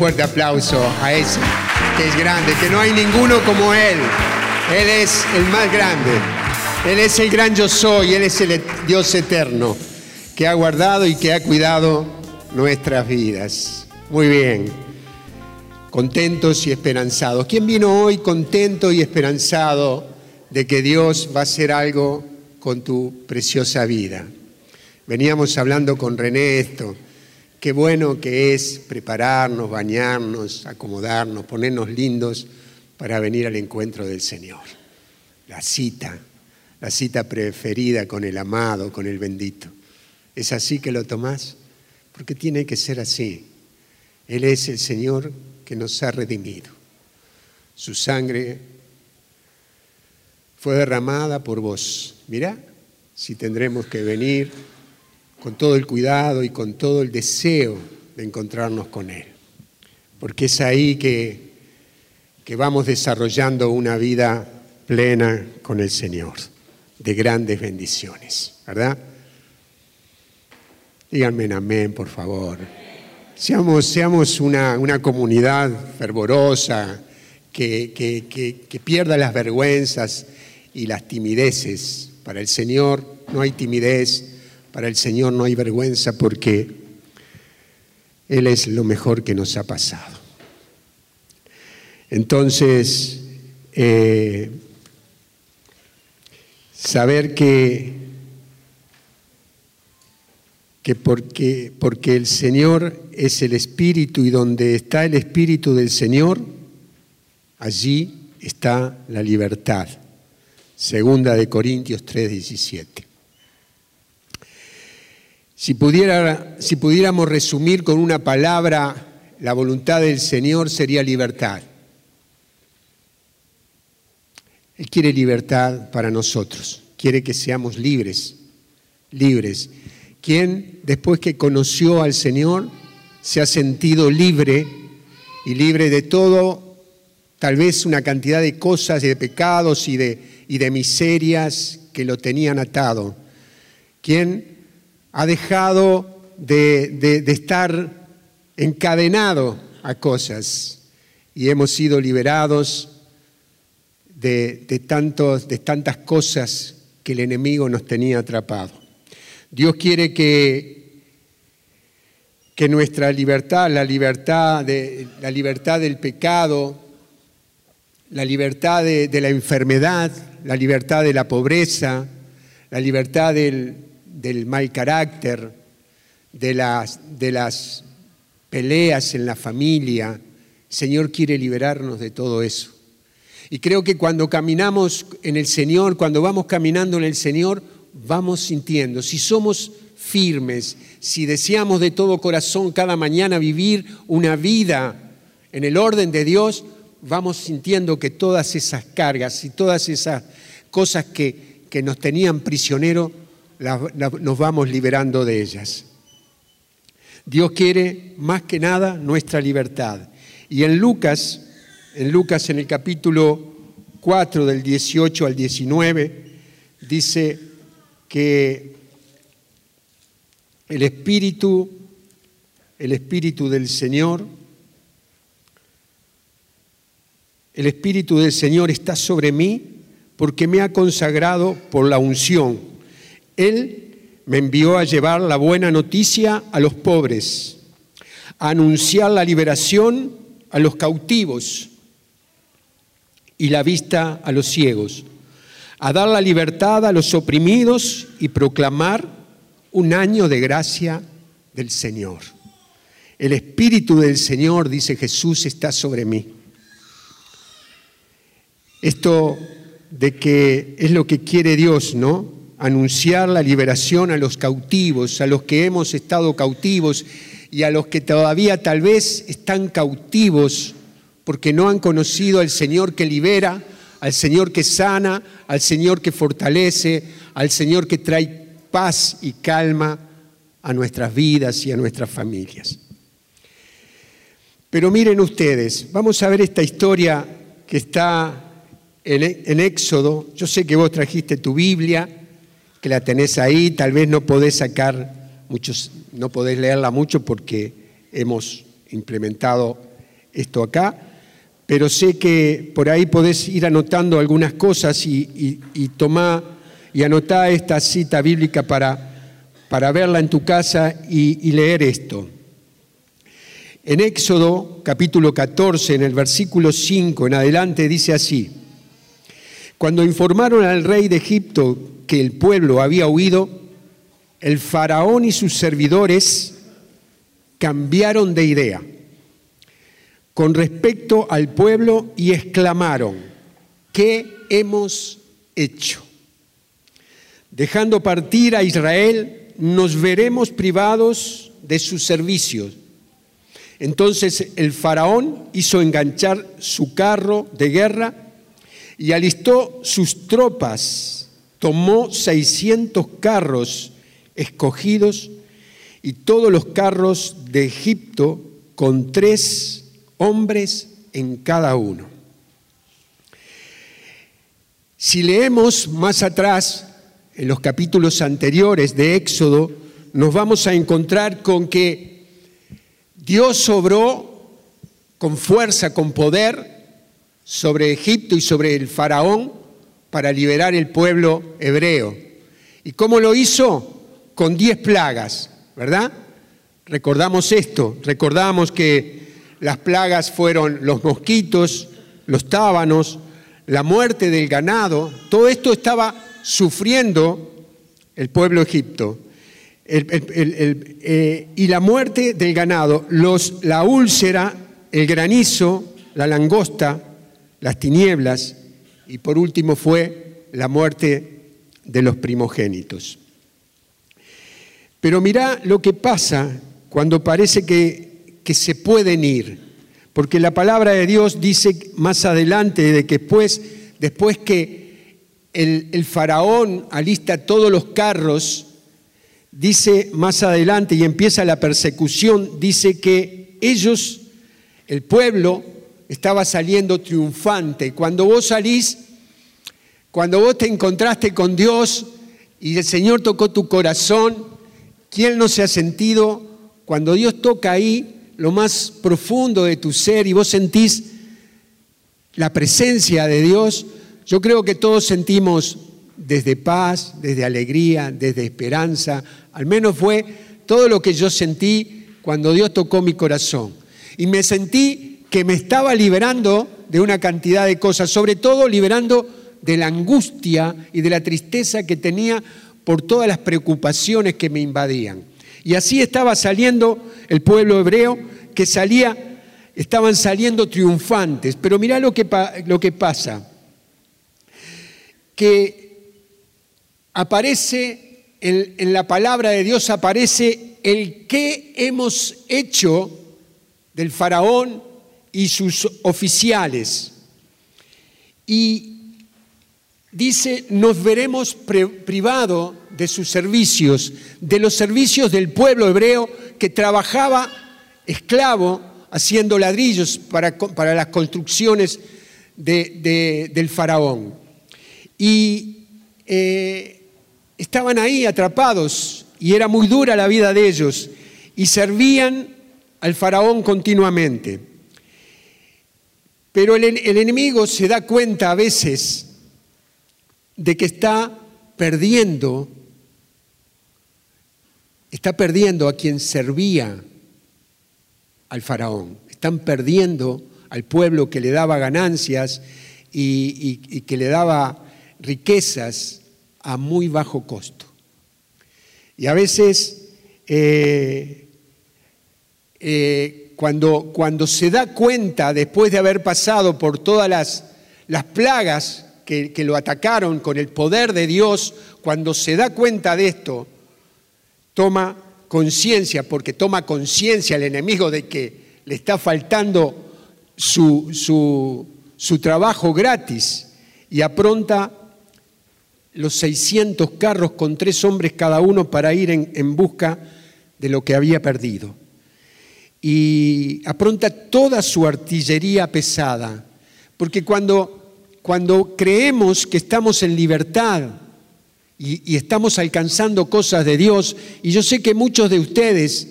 fuerte aplauso a ese que es grande, que no hay ninguno como Él. Él es el más grande. Él es el gran yo soy, Él es el Dios eterno que ha guardado y que ha cuidado nuestras vidas. Muy bien, contentos y esperanzados. ¿Quién vino hoy contento y esperanzado de que Dios va a hacer algo con tu preciosa vida? Veníamos hablando con René esto Qué bueno que es prepararnos, bañarnos, acomodarnos, ponernos lindos para venir al encuentro del Señor. La cita, la cita preferida con el amado, con el bendito. ¿Es así que lo tomás? Porque tiene que ser así. Él es el Señor que nos ha redimido. Su sangre fue derramada por vos. Mirá si tendremos que venir con todo el cuidado y con todo el deseo de encontrarnos con Él. Porque es ahí que, que vamos desarrollando una vida plena con el Señor, de grandes bendiciones, ¿verdad? Díganme amén, por favor. Seamos, seamos una, una comunidad fervorosa, que, que, que pierda las vergüenzas y las timideces. Para el Señor no hay timidez, para el Señor no hay vergüenza porque Él es lo mejor que nos ha pasado. Entonces, eh, saber que, que porque, porque el Señor es el Espíritu y donde está el Espíritu del Señor, allí está la libertad. Segunda de Corintios 3:17. Si, pudiéramos resumir con una palabra, la voluntad del Señor sería libertad. Él quiere libertad para nosotros, quiere que seamos libres, libres. Quien después que conoció al Señor se ha sentido libre y libre de todo, tal vez una cantidad de cosas, de pecados y de, y de miserias que lo tenían atado. Quien ha dejado de, estar encadenado a cosas y hemos sido liberados de, tantos, de tantas cosas que el enemigo nos tenía atrapado. Dios quiere que, que nuestra libertad, la libertad, de, la libertad del pecado, la libertad de la enfermedad, la libertad de la pobreza, la libertad del, del mal carácter, de las, de las peleas en la familia. El Señor quiere liberarnos de todo eso. Y creo que cuando caminamos en el Señor, cuando vamos caminando en el Señor, vamos sintiendo, si somos firmes, si deseamos de todo corazón cada mañana vivir una vida en el orden de Dios, vamos sintiendo que todas esas cargas y todas esas cosas que, que nos tenían prisioneros nos vamos liberando de ellas. Dios quiere más que nada nuestra libertad. Y en Lucas, en Lucas en el capítulo 4 del 18 al 19, dice que el Espíritu, el Espíritu del Señor, el Espíritu del Señor está sobre mí porque me ha consagrado por la unción él me envió a llevar la buena noticia a los pobres, a anunciar la liberación a los cautivos y la vista a los ciegos, a dar la libertad a los oprimidos y proclamar un año de gracia del Señor. El Espíritu del Señor, dice Jesús, está sobre mí. Esto de que es lo que quiere Dios, ¿no? Anunciar la liberación a los cautivos, a los que hemos estado cautivos y a los que todavía tal vez están cautivos porque no han conocido al Señor que libera, al Señor que sana, al Señor que fortalece, al Señor que trae paz y calma a nuestras vidas y a nuestras familias. Pero miren ustedes, vamos a ver esta historia que está en, Éxodo. Yo sé que vos trajiste tu Biblia, que la tenés ahí, tal vez no podés sacar muchos, no podés leerla mucho porque hemos implementado esto acá, pero sé que por ahí podés ir anotando algunas cosas y, y, tomar y anotar esta cita bíblica para, para verla en tu casa y, y leer esto. En Éxodo capítulo 14, en el versículo 5 en adelante, dice así, cuando informaron al rey de Egipto que el pueblo había huido, el faraón y sus servidores cambiaron de idea con respecto al pueblo y exclamaron, ¿qué hemos hecho? Dejando partir a Israel, nos veremos privados de sus servicios. Entonces el faraón hizo enganchar su carro de guerra y alistó sus tropas, tomó 600 carros escogidos y todos los carros de Egipto con tres hombres en cada uno. Si leemos más atrás, en los capítulos anteriores de Éxodo, nos vamos a encontrar con que Dios obró con fuerza, con poder sobre Egipto y sobre el faraón para liberar el pueblo hebreo. ¿Y cómo lo hizo? Con diez plagas, ¿verdad? Recordamos esto, recordamos que las plagas fueron los mosquitos, los tábanos, la muerte del ganado, todo esto estaba sufriendo el pueblo egipto. Eh, y la muerte del ganado, los, la úlcera, el granizo, la langosta, las tinieblas y por último fue la muerte de los primogénitos. Pero mira lo que pasa cuando parece que que se pueden ir, porque la palabra de Dios dice más adelante de que después, después que el, el faraón alista todos los carros, dice más adelante y empieza la persecución, dice que ellos, el pueblo, estaba saliendo triunfante. Cuando vos salís, cuando vos te encontraste con Dios y el Señor tocó tu corazón, ¿quién no se ha sentido cuando Dios toca ahí? lo más profundo de tu ser y vos sentís la presencia de Dios, yo creo que todos sentimos desde paz, desde alegría, desde esperanza, al menos fue todo lo que yo sentí cuando Dios tocó mi corazón. Y me sentí que me estaba liberando de una cantidad de cosas, sobre todo liberando de la angustia y de la tristeza que tenía por todas las preocupaciones que me invadían. Y así estaba saliendo el pueblo hebreo que salía, estaban saliendo triunfantes. Pero mirá lo que, lo que pasa, que aparece en, en la palabra de Dios, aparece el que hemos hecho del faraón y sus oficiales. Y dice, nos veremos privados de sus servicios, de los servicios del pueblo hebreo que trabajaba esclavo haciendo ladrillos para, para las construcciones del faraón. Y eh, estaban ahí atrapados y era muy dura la vida de ellos y servían al faraón continuamente. Pero el, enemigo se da cuenta a veces de que está perdiendo, está perdiendo a quien servía al faraón. Están perdiendo al pueblo que le daba ganancias y, que le daba riquezas a muy bajo costo. Y a veces, eh, eh, cuando, cuando, se da cuenta, después de haber pasado por todas las, plagas que, lo atacaron con el poder de Dios, cuando se da cuenta de esto, toma conciencia, porque toma conciencia el enemigo de que le está faltando su, su, trabajo gratis y apronta los 600 carros con tres hombres cada uno para ir en busca de lo que había perdido. Y apronta toda su artillería pesada, porque cuando, cuando creemos que estamos en libertad, y, estamos alcanzando cosas de Dios. Y yo sé que muchos de ustedes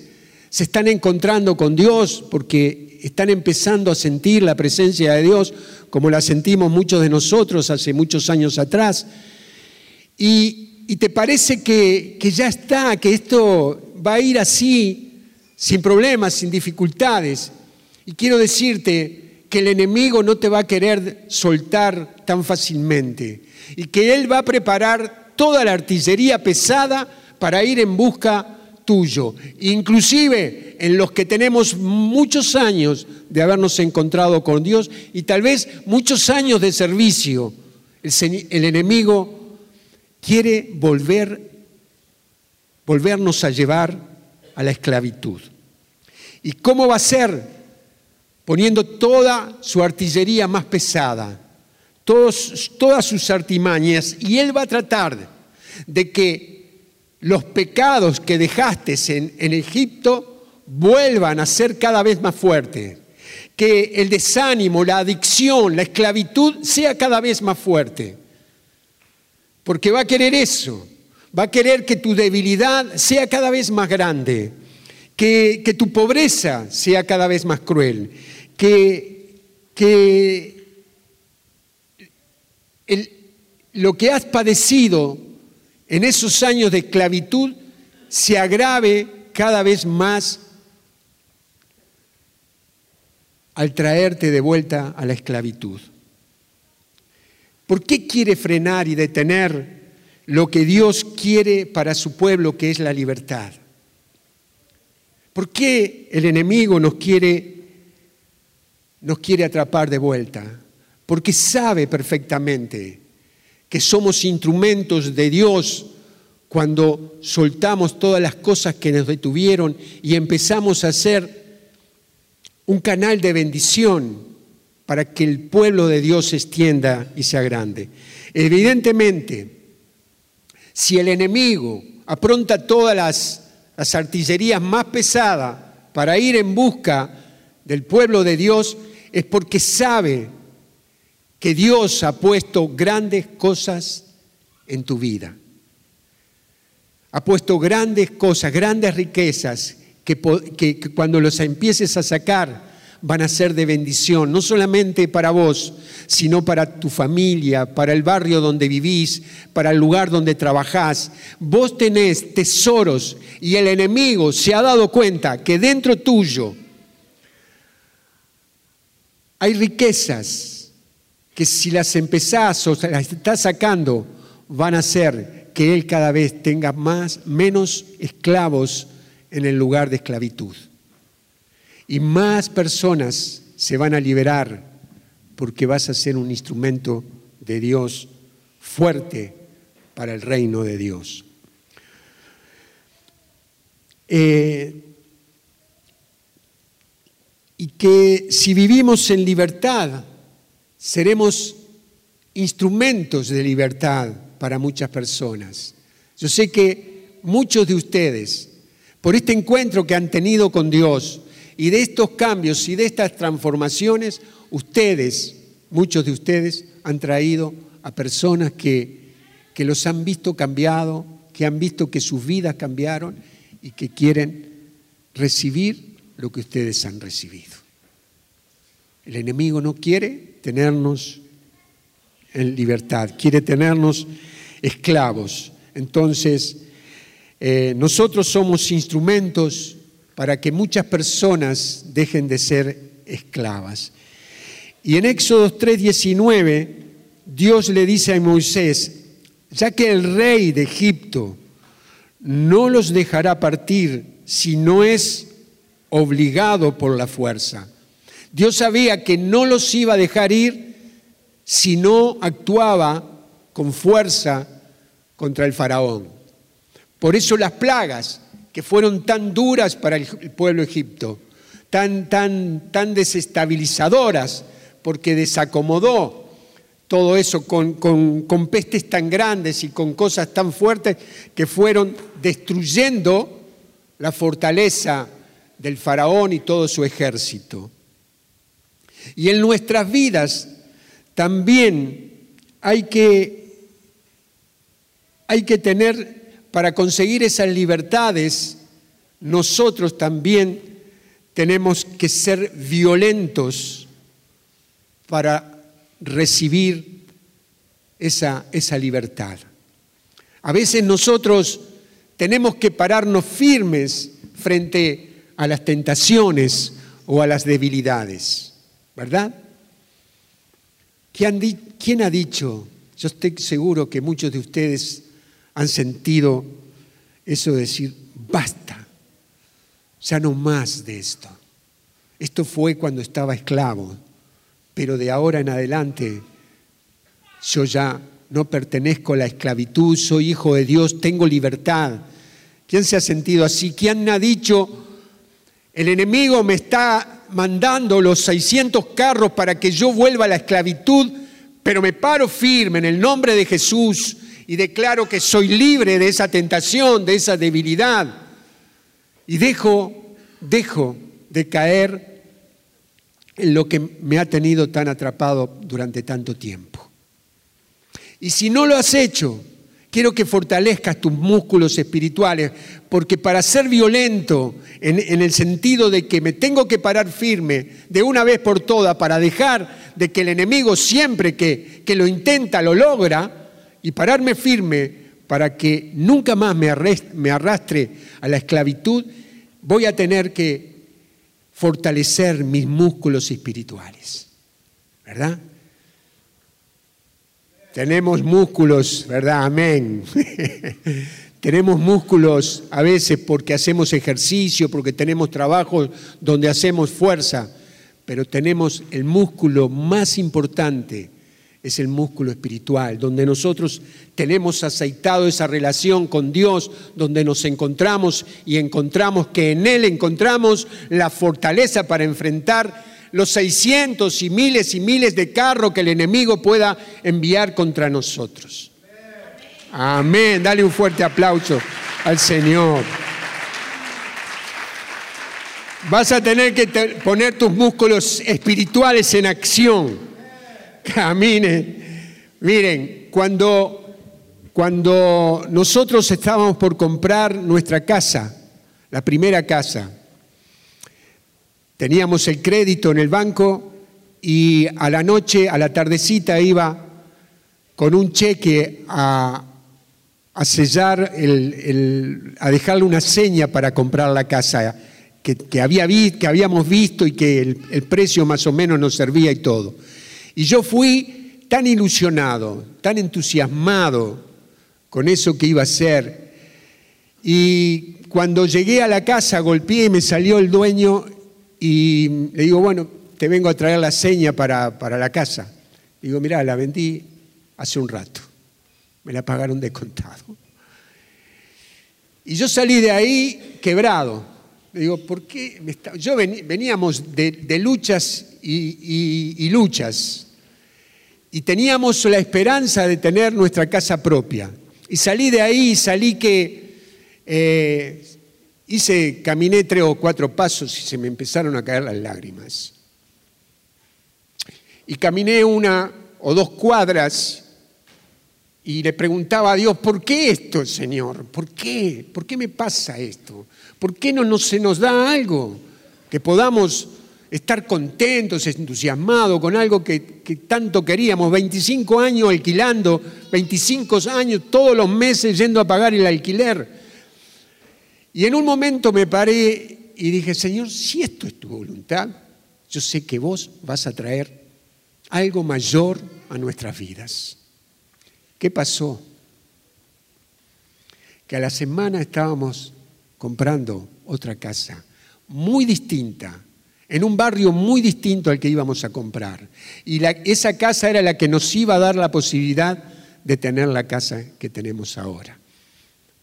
se están encontrando con Dios porque están empezando a sentir la presencia de Dios como la sentimos muchos de nosotros hace muchos años atrás. Y, te parece que, que ya está, que esto va a ir así, sin problemas, sin dificultades. Y quiero decirte que el enemigo no te va a querer soltar tan fácilmente y que él va a preparar toda la artillería pesada para ir en busca tuyo, inclusive en los que tenemos muchos años de habernos encontrado con Dios y tal vez muchos años de servicio. El, enemigo quiere volver, volvernos a llevar a la esclavitud. ¿Y cómo va a ser? Poniendo toda su artillería más pesada, todas sus artimañas, y él va a tratar de que los pecados que dejaste en, en Egipto vuelvan a ser cada vez más fuertes. Que el desánimo, la adicción, la esclavitud sea cada vez más fuerte. Porque va a querer eso. Va a querer que tu debilidad sea cada vez más grande. Que, que tu pobreza sea cada vez más cruel. Que, que lo que has padecido en esos años de esclavitud se agrave cada vez más al traerte de vuelta a la esclavitud. ¿Por qué quiere frenar y detener lo que Dios quiere para su pueblo, que es la libertad? ¿Por qué el enemigo nos quiere, nos quiere atrapar de vuelta? Porque sabe perfectamente que somos instrumentos de Dios cuando soltamos todas las cosas que nos detuvieron y empezamos a ser un canal de bendición para que el pueblo de Dios se extienda y sea grande. Evidentemente, si el enemigo apronta todas las, artillerías más pesadas para ir en busca del pueblo de Dios, es porque sabe que Dios ha puesto grandes cosas en tu vida. Ha puesto grandes cosas, grandes riquezas, que, que, cuando los empieces a sacar van a ser de bendición, no solamente para vos, sino para tu familia, para el barrio donde vivís, para el lugar donde trabajás. Vos tenés tesoros y el enemigo se ha dado cuenta que dentro tuyo hay riquezas que si las empezás o las estás sacando, van a hacer que Él cada vez tenga más, menos esclavos en el lugar de esclavitud. Y más personas se van a liberar porque vas a ser un instrumento de Dios fuerte para el reino de Dios. Eh, y que si vivimos en libertad, seremos instrumentos de libertad para muchas personas. Yo sé que muchos de ustedes, por este encuentro que han tenido con Dios y de estos cambios y de estas transformaciones, ustedes, muchos de ustedes, han traído a personas que, que los han visto cambiado, que han visto que sus vidas cambiaron y que quieren recibir lo que ustedes han recibido. El enemigo no quiere tenernos en libertad, quiere tenernos esclavos. Entonces, eh, nosotros somos instrumentos para que muchas personas dejen de ser esclavas. Y en Éxodo 3:19, Dios le dice a Moisés, ya que el rey de Egipto no los dejará partir si no es obligado por la fuerza. Dios sabía que no los iba a dejar ir si no actuaba con fuerza contra el faraón. Por eso las plagas fueron tan duras para el pueblo egipto, tan, tan, tan desestabilizadoras, porque desacomodó todo eso con, con pestes tan grandes y con cosas tan fuertes que fueron destruyendo la fortaleza del faraón y todo su ejército. Y en nuestras vidas también hay que, hay que tener, para conseguir esas libertades, nosotros también tenemos que ser violentos para recibir esa, esa libertad. A veces nosotros tenemos que pararnos firmes frente a las tentaciones o a las debilidades, ¿verdad? ¿Quién ha dicho? Yo estoy seguro que muchos de ustedes han sentido eso de decir, basta, ya no más de esto. Esto fue cuando estaba esclavo, pero de ahora en adelante yo ya no pertenezco a la esclavitud, soy hijo de Dios, tengo libertad. ¿Quién se ha sentido así? ¿Quién ha dicho, el enemigo me está mandando los 600 carros para que yo vuelva a la esclavitud, pero me paro firme en el nombre de Jesús y declaro que soy libre de esa tentación, de esa debilidad, y dejo, de caer en lo que me ha tenido tan atrapado durante tanto tiempo. Y si no lo has hecho, quiero que fortalezcas tus músculos espirituales, porque para ser violento, en, el sentido de que me tengo que parar firme de una vez por todas para dejar de que el enemigo siempre que, que lo intenta lo logra, y pararme firme para que nunca más me arrastre a la esclavitud, voy a tener que fortalecer mis músculos espirituales. ¿Verdad? Tenemos músculos, ¿verdad? Amén. tenemos músculos a veces porque hacemos ejercicio, porque tenemos trabajos donde hacemos fuerza, pero tenemos el músculo más importante, es el músculo espiritual, donde nosotros tenemos aceitado esa relación con Dios, donde nos encontramos y encontramos que en Él encontramos la fortaleza para enfrentar los 600 y miles y miles de carros que el enemigo pueda enviar contra nosotros. Amén. Dale un fuerte aplauso al Señor. Vas a tener que poner tus músculos espirituales en acción. Camine. Miren, cuando, cuando nosotros estábamos por comprar nuestra casa, la primera casa, Teníamos el crédito en el banco y a la noche, a la tardecita, iba con un cheque a, sellar, a dejarle una seña para comprar la casa que, que habíamos visto y que el, el precio más o menos nos servía y todo. Y yo fui tan ilusionado, tan entusiasmado con eso que iba a ser. Y cuando llegué a la casa, golpeé y me salió el dueño y le digo, bueno, te vengo a traer la seña para, la casa. Digo, mirá, la vendí hace un rato. Me la pagaron de contado. Y yo salí de ahí quebrado. Le digo, ¿por qué? Yo veníamos de, luchas y, luchas. Y teníamos la esperanza de tener nuestra casa propia. Y salí de ahí, salí que eh, Hice, caminé tres o cuatro pasos y se me empezaron a caer las lágrimas. Y caminé una o dos cuadras y le preguntaba a Dios, ¿por qué esto, Señor? ¿Por qué? ¿Por qué me pasa esto? ¿Por qué no, se nos da algo? Que podamos estar contentos, entusiasmados con algo que, que, tanto queríamos. 25 años alquilando, 25 años todos los meses yendo a pagar el alquiler. Y en un momento me paré y dije, Señor, si esto es tu voluntad, yo sé que vos vas a traer algo mayor a nuestras vidas. ¿Qué pasó? Que a la semana estábamos comprando otra casa, muy distinta, en un barrio muy distinto al que íbamos a comprar. Y esa casa era la que nos iba a dar la posibilidad de tener la casa que tenemos ahora.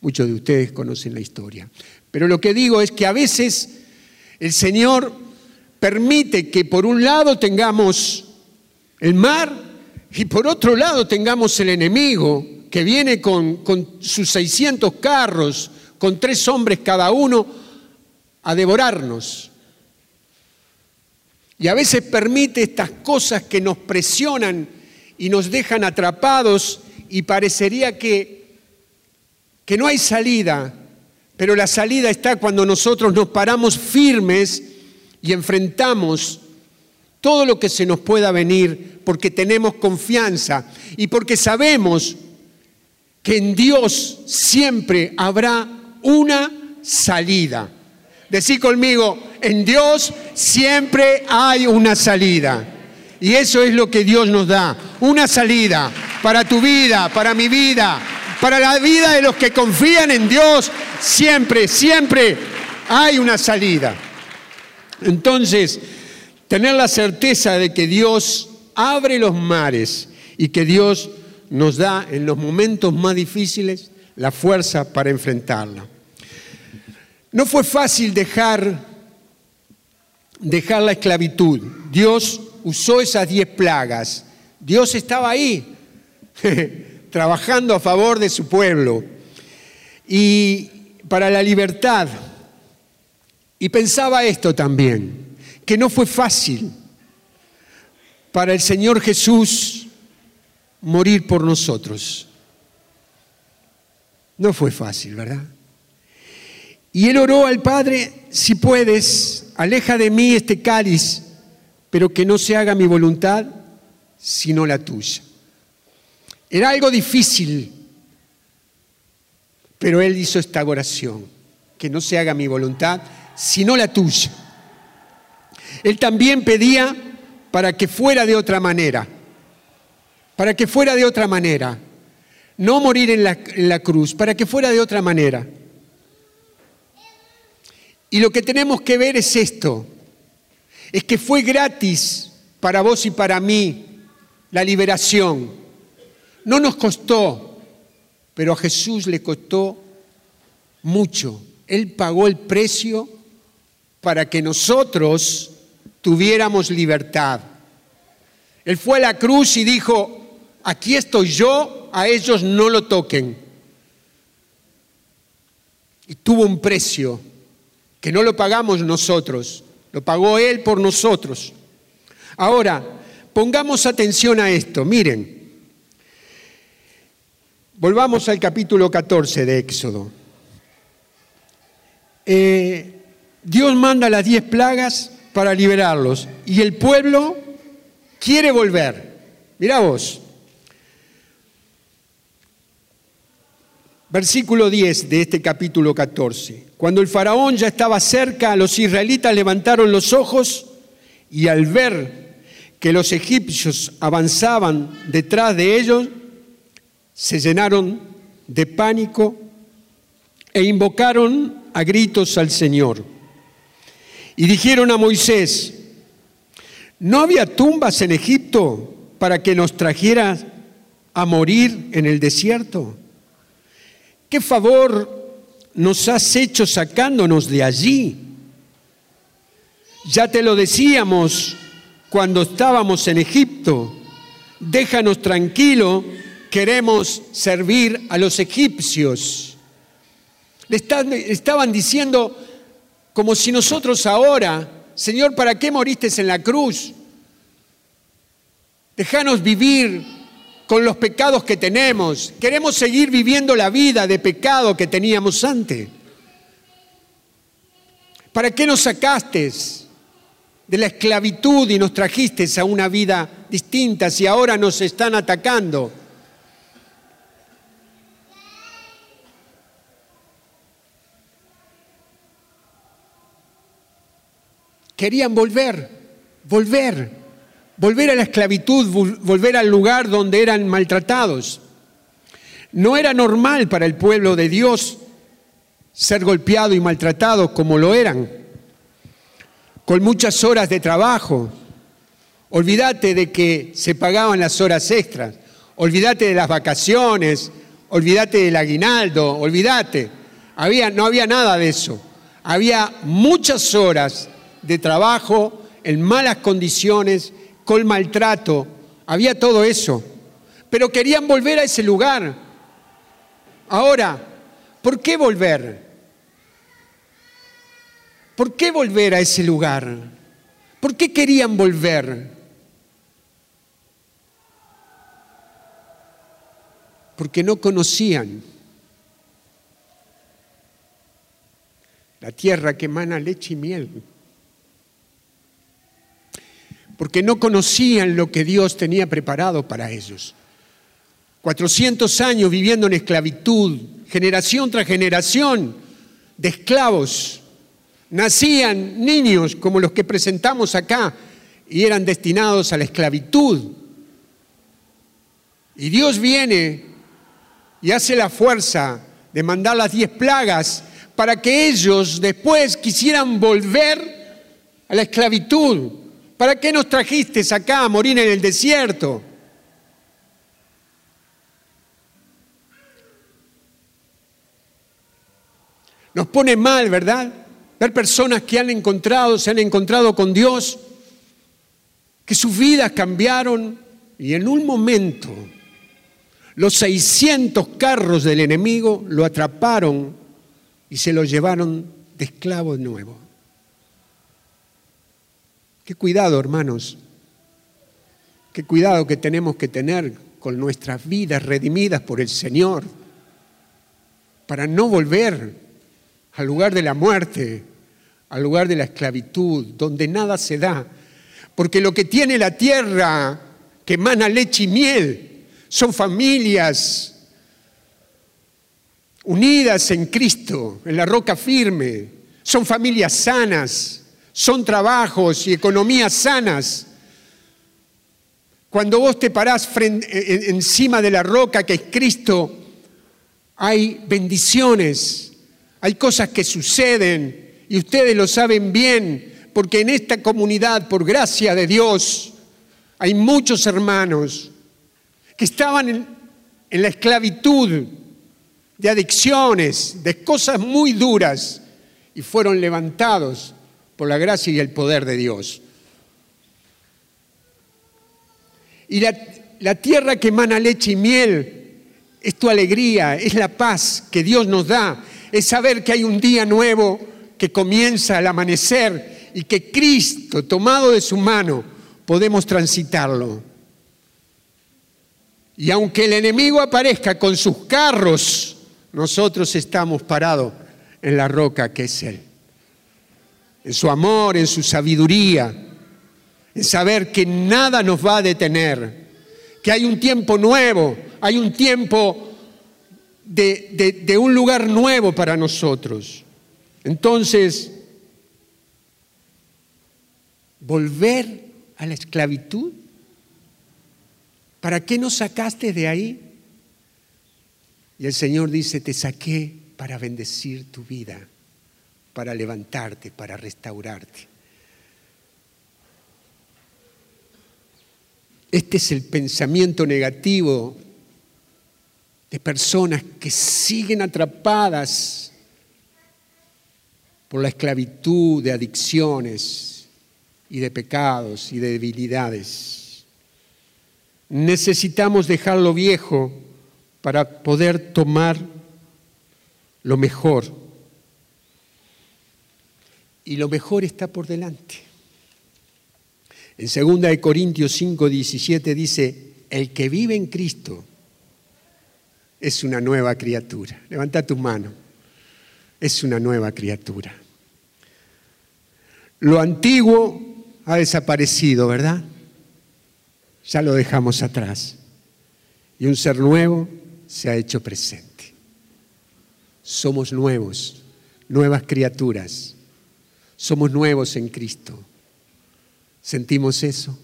Muchos de ustedes conocen la historia. Pero lo que digo es que a veces el Señor permite que por un lado tengamos el mar y por otro lado tengamos el enemigo que viene con, sus 600 carros, con tres hombres cada uno, a devorarnos. Y a veces permite estas cosas que nos presionan y nos dejan atrapados y parecería que que no hay salida, Pero la salida está cuando nosotros nos paramos firmes y enfrentamos todo lo que se nos pueda venir porque tenemos confianza y porque sabemos que en Dios siempre habrá una salida. Decí conmigo, en Dios siempre hay una salida. Y eso es lo que Dios nos da, una salida para tu vida, para mi vida, para la vida de los que confían en Dios. Siempre, siempre hay una salida. Entonces, tener la certeza de que Dios abre los mares y que Dios nos da en los momentos más difíciles la fuerza para enfrentarla. No fue fácil dejar, dejar la esclavitud. Dios usó esas diez plagas. Dios estaba ahí, trabajando a favor de su pueblo. Y para la libertad. Y pensaba esto también, que no fue fácil para el Señor Jesús morir por nosotros. No fue fácil, ¿verdad? Y él oró al Padre, si puedes, aleja de mí este cáliz, pero que no se haga mi voluntad, sino la tuya. Era algo difícil, pero él hizo esta oración, que no se haga mi voluntad, sino la tuya. Él también pedía para que fuera de otra manera, para que fuera de otra manera, no morir en la, en la cruz, para que fuera de otra manera. Y lo que tenemos que ver es esto, es que fue gratis para vos y para mí la liberación. No nos costó, pero a Jesús le costó mucho. Él pagó el precio para que nosotros tuviéramos libertad. Él fue a la cruz y dijo, aquí estoy yo, a ellos no lo toquen. Y tuvo un precio que no lo pagamos nosotros, lo pagó Él por nosotros. Ahora, pongamos atención a esto, miren, volvamos al capítulo 14 de Éxodo. Eh, Dios manda las diez plagas para liberarlos y el pueblo quiere volver. Mirá vos, Versículo 10 de este capítulo 14. Cuando el faraón ya estaba cerca, los israelitas levantaron los ojos y al ver que los egipcios avanzaban detrás de ellos, se llenaron de pánico e invocaron a gritos al Señor. Y dijeron a Moisés, ¿no había tumbas en Egipto para que nos trajeras a morir en el desierto? ¿Qué favor nos has hecho sacándonos de allí? Ya te lo decíamos cuando estábamos en Egipto, déjanos tranquilo, queremos servir a los egipcios. Le estaban diciendo como si nosotros ahora, Señor, ¿para qué moriste en la cruz? Déjanos vivir con los pecados que tenemos. Queremos seguir viviendo la vida de pecado que teníamos antes. ¿Para qué nos sacaste de la esclavitud y nos trajiste a una vida distinta si ahora nos están atacando? Querían volver, volver volver a la esclavitud, volver al lugar donde eran maltratados. No era normal para el pueblo de Dios ser golpeado y maltratado como lo eran, con muchas horas de trabajo. Olvídate de que se pagaban las horas extras, olvídate de las vacaciones, olvídate del aguinaldo, olvídate. Había, no había nada de eso. Había muchas horas de trabajo en malas condiciones con maltrato, había todo eso, pero querían volver a ese lugar. Ahora, ¿por qué volver? ¿Por qué volver a ese lugar? ¿Por qué querían volver? Porque no conocían. la tierra que emana leche y miel. Porque no conocían lo que Dios tenía preparado para ellos. 400 años viviendo en esclavitud, generación tras generación de esclavos. Nacían niños como los que presentamos acá y eran destinados a la esclavitud. Y Dios viene y hace la fuerza de mandar las diez plagas para que ellos después quisieran volver a la esclavitud. ¿Para qué nos trajiste acá a morir en el desierto? Nos pone mal, ¿verdad? Ver personas que han encontrado, se han encontrado con Dios, que sus vidas cambiaron y en un momento los 600 carros del enemigo lo atraparon y se lo llevaron de esclavo nuevo. Qué cuidado, hermanos. Qué cuidado que tenemos que tener con nuestras vidas redimidas por el Señor para no volver al lugar de la muerte, al lugar de la esclavitud, donde nada se da. Porque lo que tiene la tierra que emana leche y miel son familias unidas en Cristo, en la roca firme, son familias sanas, son trabajos y economías sanas. Cuando vos te parás encima de la roca que es Cristo, hay bendiciones, hay cosas que suceden y ustedes lo saben bien, porque en esta comunidad, por gracia de Dios, hay muchos hermanos que estaban en, la esclavitud de adicciones, de cosas muy duras, y fueron levantados por la gracia y el poder de Dios. Y la, la, tierra que emana leche y miel es tu alegría, es la paz que Dios nos da, es saber que hay un día nuevo que comienza al amanecer y que Cristo, tomado de su mano, podemos transitarlo. Y aunque el enemigo aparezca con sus carros, nosotros estamos parados en la roca que es Él. En su amor, en su sabiduría, en saber que nada nos va a detener, que hay un tiempo nuevo, hay un tiempo de, un lugar nuevo para nosotros. Entonces, volver a la esclavitud, ¿para qué nos sacaste de ahí? Y el Señor dice, te saqué para bendecir tu vida, para levantarte, para restaurarte. Este es el pensamiento negativo de personas que siguen atrapadas por la esclavitud de adicciones y de pecados y de debilidades. Necesitamos dejar lo viejo para poder tomar lo mejor. Y lo mejor está por delante. En 2 Corintios 5, 17 dice, el que vive en Cristo, es una nueva criatura. Levanta tu mano. Es una nueva criatura. Lo antiguo ha desaparecido, ¿verdad? Ya lo dejamos atrás. Y un ser nuevo se ha hecho presente. Somos nuevos, nuevas criaturas. Somos nuevos en Cristo. ¿Sentimos eso?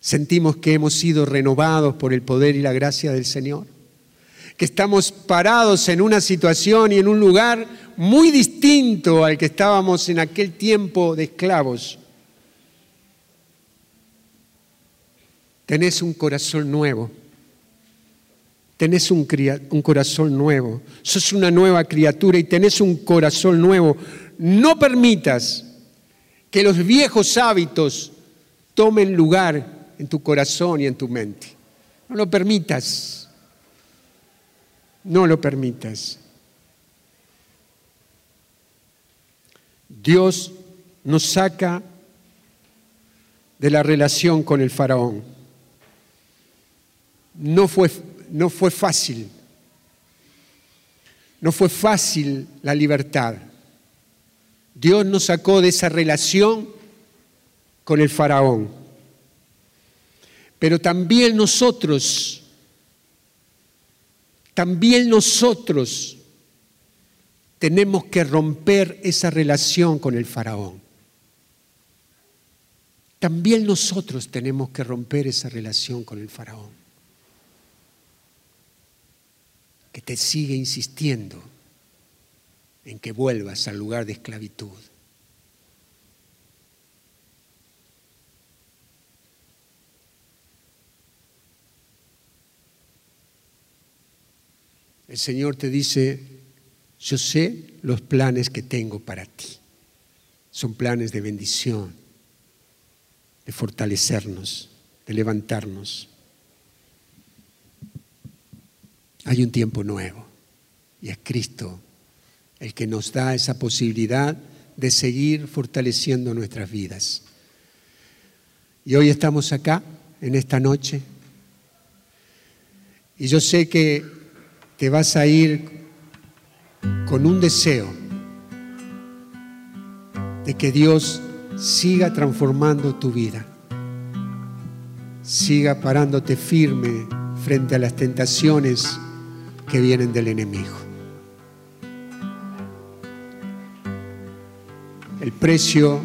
¿Sentimos que hemos sido renovados por el poder y la gracia del Señor? que estamos parados en una situación y en un lugar muy distinto al que estábamos en aquel tiempo de esclavos. Tenés un corazón nuevo. Tenés un, corazón nuevo. Sos una nueva criatura y tenés un corazón nuevo. No permitas que los viejos hábitos tomen lugar en tu corazón y en tu mente. No lo permitas. No lo permitas. Dios nos saca de la relación con el faraón. No fue, no fue fácil. No fue fácil la libertad. Dios nos sacó de esa relación con el faraón. Pero también nosotros, también nosotros tenemos que romper esa relación con el faraón. También nosotros tenemos que romper esa relación con el faraón, te sigue insistiendo en que vuelvas al lugar de esclavitud. El Señor te dice, yo sé los planes que tengo para ti. Son planes de bendición, de fortalecernos, de levantarnos. Hay un tiempo nuevo y es Cristo el que nos da esa posibilidad de seguir fortaleciendo nuestras vidas. Y hoy estamos acá, en esta noche, y yo sé que te vas a ir con un deseo de que Dios siga transformando tu vida, siga parándote firme frente a las tentaciones que vienen del enemigo. El precio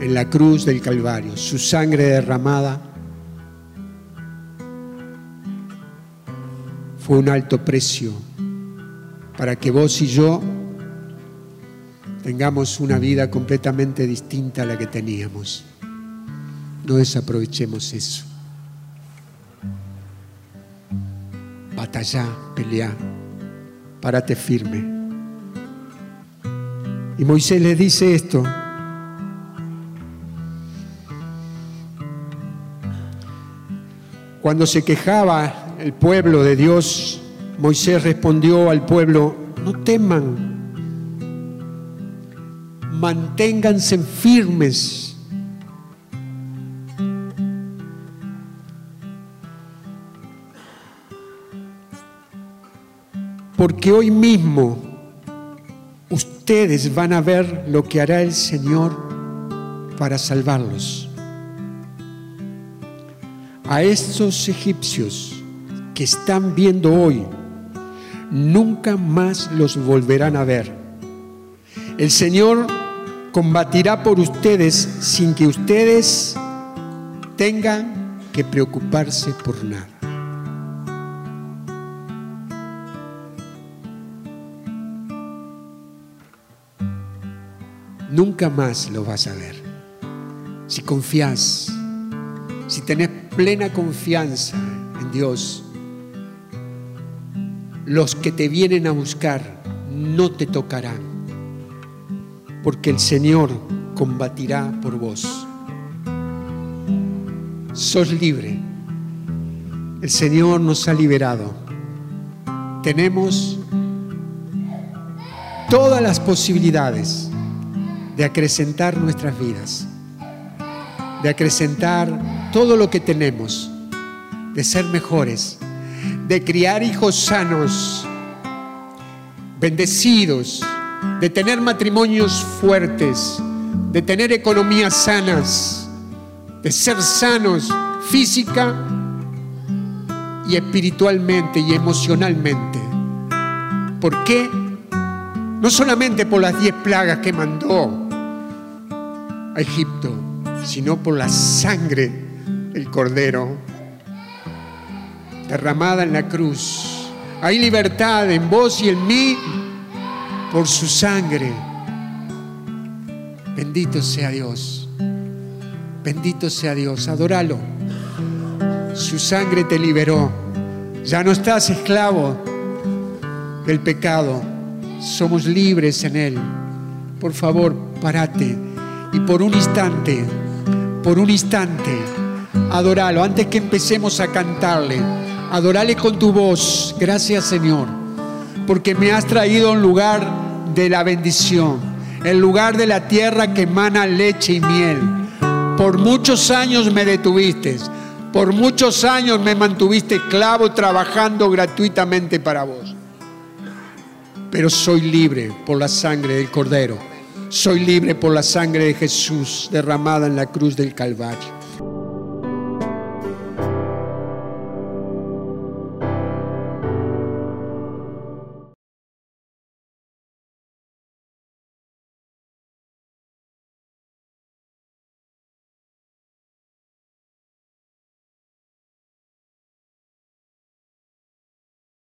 en la cruz del Calvario, su sangre derramada, fue un alto precio para que vos y yo tengamos una vida completamente distinta a la que teníamos. No desaprovechemos eso. Batalla, pelea, párate firme. Y Moisés le dice esto. Cuando se quejaba el pueblo de Dios, Moisés respondió al pueblo, no teman, manténganse firmes. Porque hoy mismo ustedes van a ver lo que hará el Señor para salvarlos. A estos egipcios que están viendo hoy, nunca más los volverán a ver. El Señor combatirá por ustedes sin que ustedes tengan que preocuparse por nada. Nunca más lo vas a ver. Si confías, si tenés plena confianza en Dios, los que te vienen a buscar no te tocarán, porque el Señor combatirá por vos. Sos libre. El Señor nos ha liberado. Tenemos todas las posibilidades de acrecentar nuestras vidas, de acrecentar todo lo que tenemos, de ser mejores de criar hijos sanos, bendecidos, de tener matrimonios fuertes, de tener economías sanas, de ser sanos física y espiritualmente y emocionalmente. ¿Por qué? No solamente por las diez plagas que mandó a Egipto, sino por la sangre del cordero derramada en la cruz. Hay libertad en vos y en mí por su sangre. Bendito sea Dios. Bendito sea Dios. Adóralo. Su sangre te liberó. Ya no estás esclavo del pecado. Somos libres en Él. Por favor, parate. Y por un instante, por un instante, adóralo. Antes que empecemos a cantarle. Adorale con tu voz. Gracias Señor, porque me has traído a un lugar de la bendición, el lugar de la tierra que emana leche y miel. Por muchos años me detuviste, por muchos años me mantuviste esclavo trabajando gratuitamente para vos. Pero soy libre por la sangre del Cordero. Soy libre por la sangre de Jesús derramada en la cruz del Calvario.